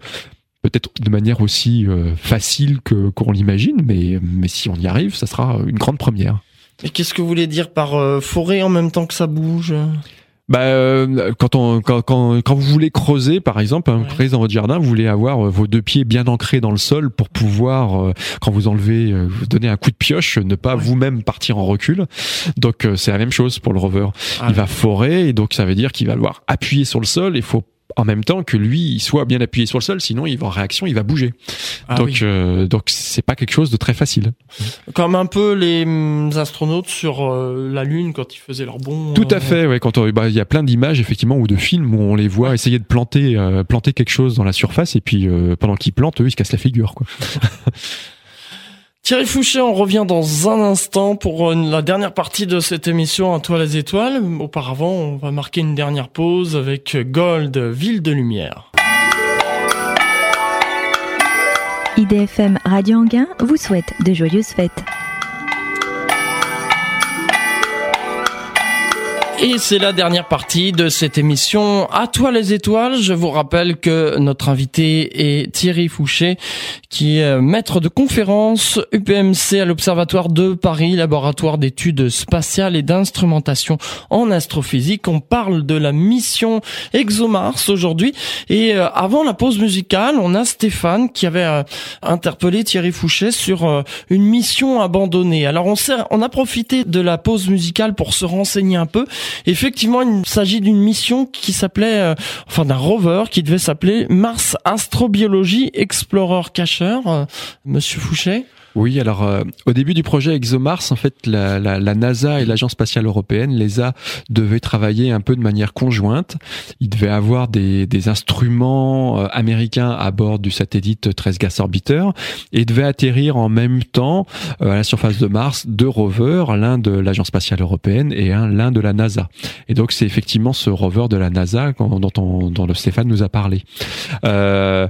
peut-être de manière aussi facile que qu'on l'imagine, mais mais si on y arrive, ça sera une grande première. Et qu'est-ce que vous voulez dire par euh, forêt en même temps que ça bouge? Bah, euh, quand, on, quand, quand, quand, vous voulez creuser, par exemple, un ouais. dans votre jardin, vous voulez avoir euh, vos deux pieds bien ancrés dans le sol pour pouvoir, euh, quand vous enlevez, euh, vous donnez un coup de pioche, ne pas ouais. vous-même partir en recul. Donc c'est la même chose pour le rover. Ah, il va forer et donc ça veut dire qu'il va devoir appuyer sur le sol. Il faut en même temps que lui il soit bien appuyé sur le sol, sinon il va en réaction, il va bouger. Ah donc oui. euh, donc c'est pas quelque chose de très facile. Comme un peu les mm, astronautes sur euh, la lune quand ils faisaient leur bond. Tout à fait, ouais. Quand bah, il y a plein d'images effectivement ou de films où on les voit essayer de planter euh, planter quelque chose dans la surface et puis euh, pendant qu'ils plantent, eux ils se cassent la figure quoi. <laughs> Thierry Fouché, on revient dans un instant pour la dernière partie de cette émission À toi les étoiles. Auparavant, on va marquer une dernière pause avec Gold, Ville de Lumière. IDFM Radio Anguin vous souhaite de joyeuses fêtes. Et c'est la dernière partie de cette émission À toi les étoiles. Je vous rappelle que notre invité est Thierry Fouché, qui est maître de conférence UPMC à l'Observatoire de Paris, laboratoire d'études spatiales et d'instrumentation en astrophysique. On parle de la mission ExoMars aujourd'hui. Et euh, avant la pause musicale, on a Stéphane qui avait euh, interpellé Thierry Fouché sur euh, une mission abandonnée. Alors on, on a profité de la pause musicale pour se renseigner un peu. Effectivement, il s'agit d'une mission qui s'appelait, euh, enfin d'un rover qui devait s'appeler Mars Astrobiologie Explorer Cacher. Euh, Monsieur Fouché. Oui, alors euh, au début du projet ExoMars, en fait, la, la, la NASA et l'Agence spatiale européenne, l'ESA, devaient travailler un peu de manière conjointe. Ils devaient avoir des, des instruments euh, américains à bord du satellite 13 Gas Orbiter et devaient atterrir en même temps euh, à la surface de Mars deux rovers, l'un de l'Agence spatiale européenne et un l'un de la NASA. Et donc c'est effectivement ce rover de la NASA dont, on, dont le Stéphane nous a parlé. Euh,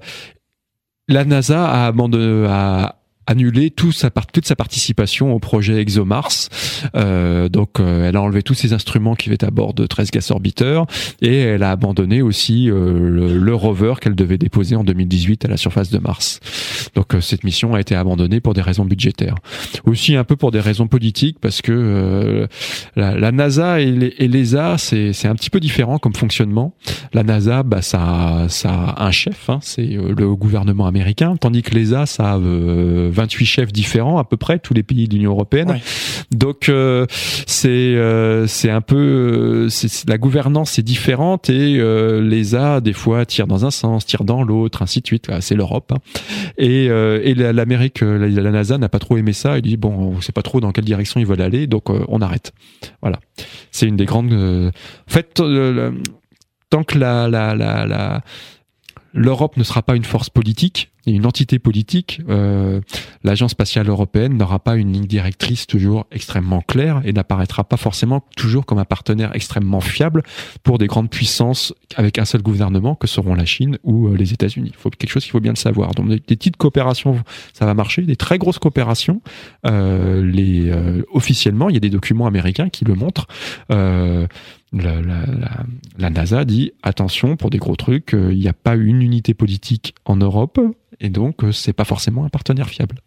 la NASA a abandonné, a, annulé tout sa, toute sa participation au projet ExoMars. Euh, donc, euh, elle a enlevé tous ses instruments qui étaient à bord de 13 Gas Orbiter et elle a abandonné aussi euh, le, le, rover qu'elle devait déposer en 2018 à la surface de Mars. Donc, euh, cette mission a été abandonnée pour des raisons budgétaires. Aussi un peu pour des raisons politiques parce que euh, la, la, NASA et l'ESA, c'est un petit peu différent comme fonctionnement. La NASA, bah, ça, ça a un chef, hein, c'est le gouvernement américain, tandis que l'ESA, ça a 28 chefs différents à peu près, tous les pays de l'Union européenne. Ouais. Donc euh, c'est euh, c'est un peu euh, c'est la gouvernance est différente et euh, l'ESA des fois tire dans un sens, tire dans l'autre, ainsi de suite. C'est l'Europe hein. et, et l'Amérique, la, la, NASA n'a pas trop aimé ça. Il dit bon, on sait pas trop dans quelle direction ils veulent aller, donc on arrête. Voilà, c'est une des grandes. En fait, tant que la la la, la l'Europe ne sera pas une force politique, et une entité politique, euh, l'agence spatiale européenne n'aura pas une ligne directrice toujours extrêmement claire et n'apparaîtra pas forcément toujours comme un partenaire extrêmement fiable pour des grandes puissances avec un seul gouvernement que seront la Chine ou euh, les États-Unis. Il faut quelque chose qu'il faut bien le savoir. Donc des, petites coopérations, ça va marcher. Des très grosses coopérations, euh, officiellement, il y a des documents américains qui le montrent. La, la, la, NASA dit attention pour des gros trucs, il n'y a pas une unité politique en Europe et donc c'est pas forcément un partenaire fiable.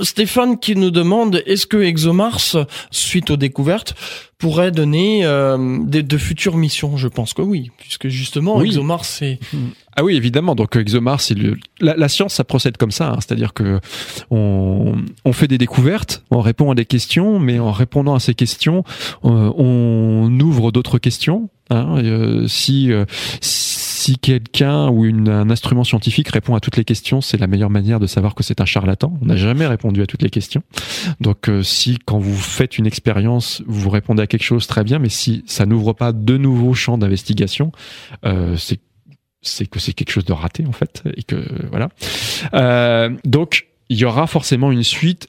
Stéphane qui nous demande est-ce que ExoMars, suite aux découvertes, pourrait donner euh, de, de, futures missions? Je pense que oui, puisque justement oui. ExoMars c'est ah oui évidemment donc ExoMars la, la, science ça procède comme ça, hein, c'est-à-dire que on, on, fait des découvertes, on répond à des questions, mais en répondant à ces questions, euh, on ouvre d'autres questions. Hein, euh, si, si si quelqu'un ou une, un instrument scientifique répond à toutes les questions, c'est la meilleure manière de savoir que c'est un charlatan. On n'a jamais répondu à toutes les questions. Donc euh, si quand vous faites une expérience, vous répondez à quelque chose très bien, mais si ça n'ouvre pas de nouveaux champs d'investigation, euh, c'est c'est que c'est quelque chose de raté en fait et que voilà. Euh, donc il y aura forcément une suite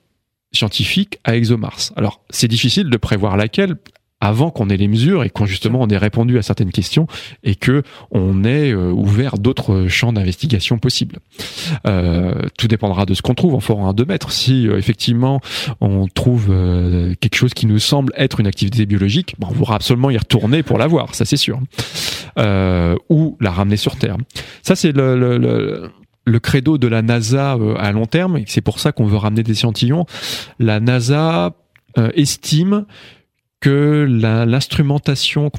scientifique à ExoMars. Alors c'est difficile de prévoir laquelle avant qu'on ait les mesures et qu'on justement on ait répondu à certaines questions et que on ait euh, ouvert d'autres champs d'investigation possibles. Euh, tout dépendra de ce qu'on trouve en forêt 1 2 mètres. Si euh, effectivement on trouve euh, quelque chose qui nous semble être une activité biologique, bon, on voudra absolument y retourner pour la voir, ça c'est sûr, ou la ramener sur Terre. Ça c'est le, le, le le credo de la NASA à long terme, et c'est pour ça qu'on veut ramener des échantillons. La NASA estime que l'instrumentation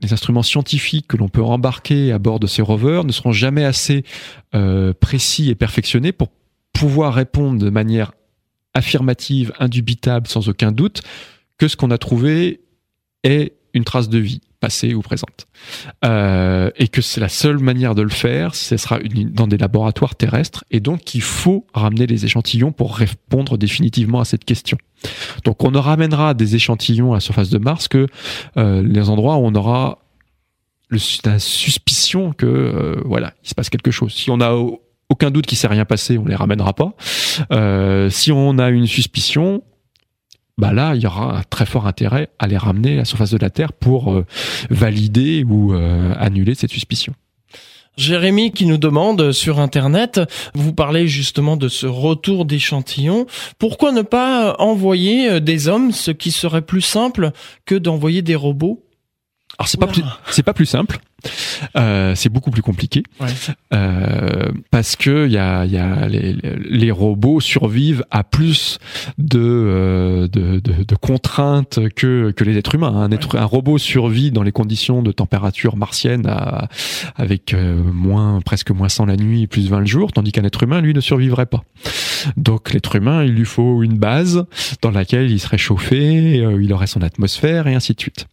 les instruments scientifiques que l'on peut embarquer à bord de ces rovers ne seront jamais assez euh, précis et perfectionnés pour pouvoir répondre de manière affirmative, indubitable, sans aucun doute, que ce qu'on a trouvé est une trace de vie passée ou présente. Euh, et que c'est la seule manière de le faire, ce sera dans des laboratoires terrestres, et donc il faut ramener les échantillons pour répondre définitivement à cette question. Donc on ne ramènera des échantillons à la surface de Mars que euh, les endroits où on aura la suspicion que euh, voilà, il se passe quelque chose. Si on a aucun doute qu'il s'est rien passé, on les ramènera pas. Euh, si on a une suspicion, bah là, il y aura un très fort intérêt à les ramener à la surface de la Terre pour valider ou annuler cette suspicion. Jérémy qui nous demande sur Internet, vous parlez justement de ce retour d'échantillons, pourquoi ne pas envoyer euh, des hommes, ce qui serait plus simple que d'envoyer des robots? Alors c'est pas plus, c'est pas plus simple. Euh, c'est beaucoup plus compliqué ouais. euh, parce que y a, y a les, les, robots survivent à plus de, euh, de, de, de, contraintes que, que les êtres humains. Un, être, un robot survit dans les conditions de température martienne à, avec euh, moins presque moins 100 la nuit plus 20 le jour, tandis qu'un être humain lui ne survivrait pas. Donc l'être humain, il lui faut une base dans laquelle il serait chauffé, euh, il aurait son atmosphère et ainsi de suite.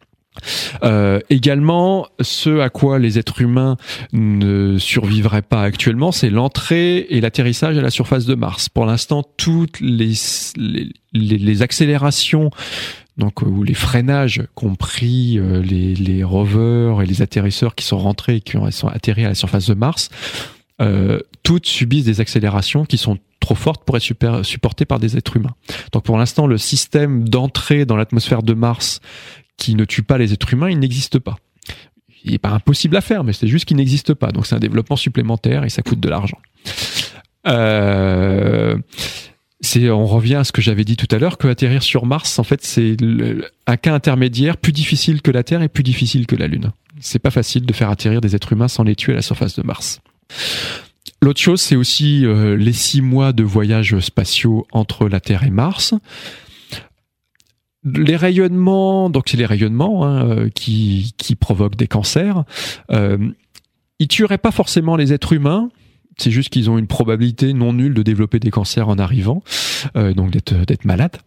Euh, également, ce à quoi les êtres humains ne survivraient pas actuellement, c'est l'entrée et l'atterrissage à la surface de Mars. Pour l'instant, toutes les, accélérations donc ou les freinages qu'ont pris euh, les, rovers et les atterrisseurs qui sont rentrés et qui ont, sont atterris à la surface de Mars, euh, toutes subissent des accélérations qui sont trop fortes pour être supportées par des êtres humains. Donc pour l'instant, le système d'entrée dans l'atmosphère de Mars qui ne tue pas les êtres humains, il n'existe pas. Il n'est pas impossible à faire, mais c'est juste qu'il n'existe pas. Donc c'est un développement supplémentaire et ça coûte de l'argent. Euh, on revient à ce que j'avais dit tout à l'heure, que atterrir sur Mars, en fait, c'est un cas intermédiaire plus difficile que la Terre et plus difficile que la Lune. C'est pas facile de faire atterrir des êtres humains sans les tuer à la surface de Mars. L'autre chose, c'est aussi euh, les six mois de voyage spatiaux entre la Terre et Mars les rayonnements, donc c'est les rayonnements hein, euh, qui, qui provoquent des cancers. Euh, ils tueraient pas forcément les êtres humains, c'est juste qu'ils ont une probabilité non nulle de développer des cancers en arrivant, euh, donc d'être d'être malade.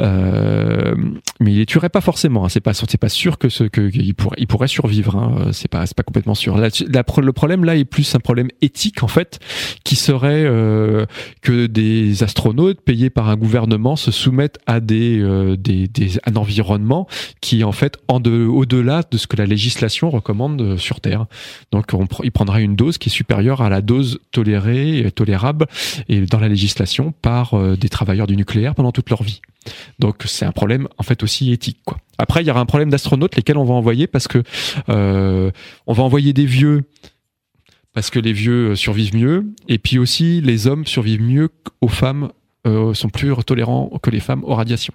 Euh, mais il les tuerait pas forcément. Hein. C'est pas c'est pas sûr que ce que il pourrait il pourrait survivre. Hein. C'est pas c'est pas complètement sûr. Le problème là est plus un problème éthique en fait, qui serait euh, que des astronautes payés par un gouvernement se soumettent à des euh, des, des un environnement qui en fait en de au-delà de ce que la législation recommande euh, sur Terre. Donc on, il prendra une dose qui est supérieure à la dose toléré, tolérable et dans la législation par euh, des travailleurs du nucléaire pendant toute leur vie. Donc c'est un problème en fait aussi éthique. Après il y aura un problème d'astronautes lesquels on va envoyer parce que euh, on va envoyer des vieux parce que les vieux euh, survivent mieux et puis aussi les hommes survivent mieux aux femmes sont plus tolérants que les femmes aux radiations.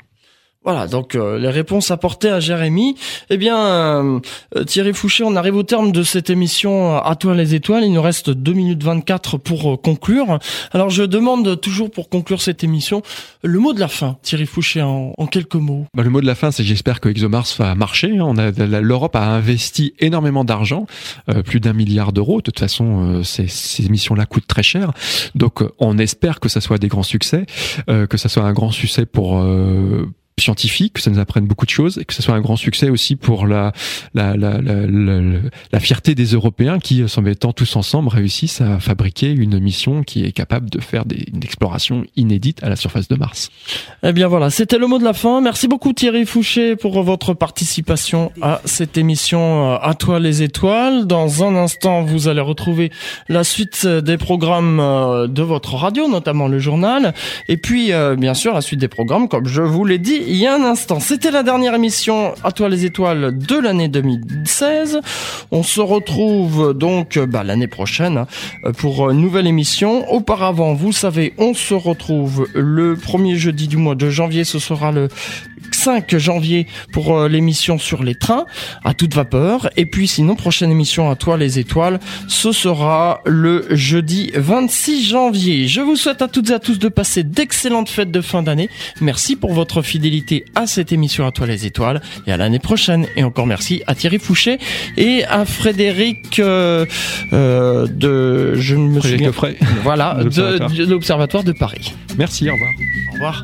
Voilà, donc euh, les réponses apportées à Jérémy. Eh bien, euh, Thierry Fouché, on arrive au terme de cette émission À toi les étoiles. Il nous reste 2 minutes 24 pour euh, conclure. Alors, je demande toujours pour conclure cette émission le mot de la fin, Thierry Fouché, en, quelques mots. Bah, le mot de la fin, c'est j'espère que ExoMars va marcher. On a L'Europe a investi énormément d'argent, plus d'un milliard d'euros. De toute façon, ces, ces missions-là coûtent très cher. Donc, on espère que ça soit des grands succès, que ça soit un grand succès pour scientifique, que ça nous apprenne beaucoup de choses et que ce soit un grand succès aussi pour la la, la, la, la, fierté des Européens qui, s'en mettant tous ensemble, réussissent à fabriquer une mission qui est capable de faire des, une exploration inédite à la surface de Mars. Eh bien voilà, c'était le mot de la fin. Merci beaucoup Thierry Fouché pour votre participation à cette émission euh, À toi les étoiles. Dans un instant, vous allez retrouver la suite des programmes euh, de votre radio, notamment le journal, et puis euh, bien sûr la suite des programmes, comme je vous l'ai dit il y a un instant. C'était la dernière émission à toi les étoiles de l'année 2016. On se retrouve donc bah, l'année prochaine hein, pour une nouvelle émission. Auparavant, vous savez, on se retrouve le premier jeudi du mois de janvier. Ce sera le 5 janvier pour euh, l'émission sur les trains à toute vapeur. Et puis sinon, prochaine émission à toi les étoiles, ce sera le jeudi 26 janvier. Je vous souhaite à toutes et à tous de passer d'excellentes fêtes de fin d'année. Merci pour votre fidélité à cette émission à toi les étoiles et à l'année prochaine. Et encore merci à Thierry Fouché et à Frédéric euh, euh, de je me souviens <laughs> voilà de l'observatoire de, de Paris. Merci, au revoir. Au revoir.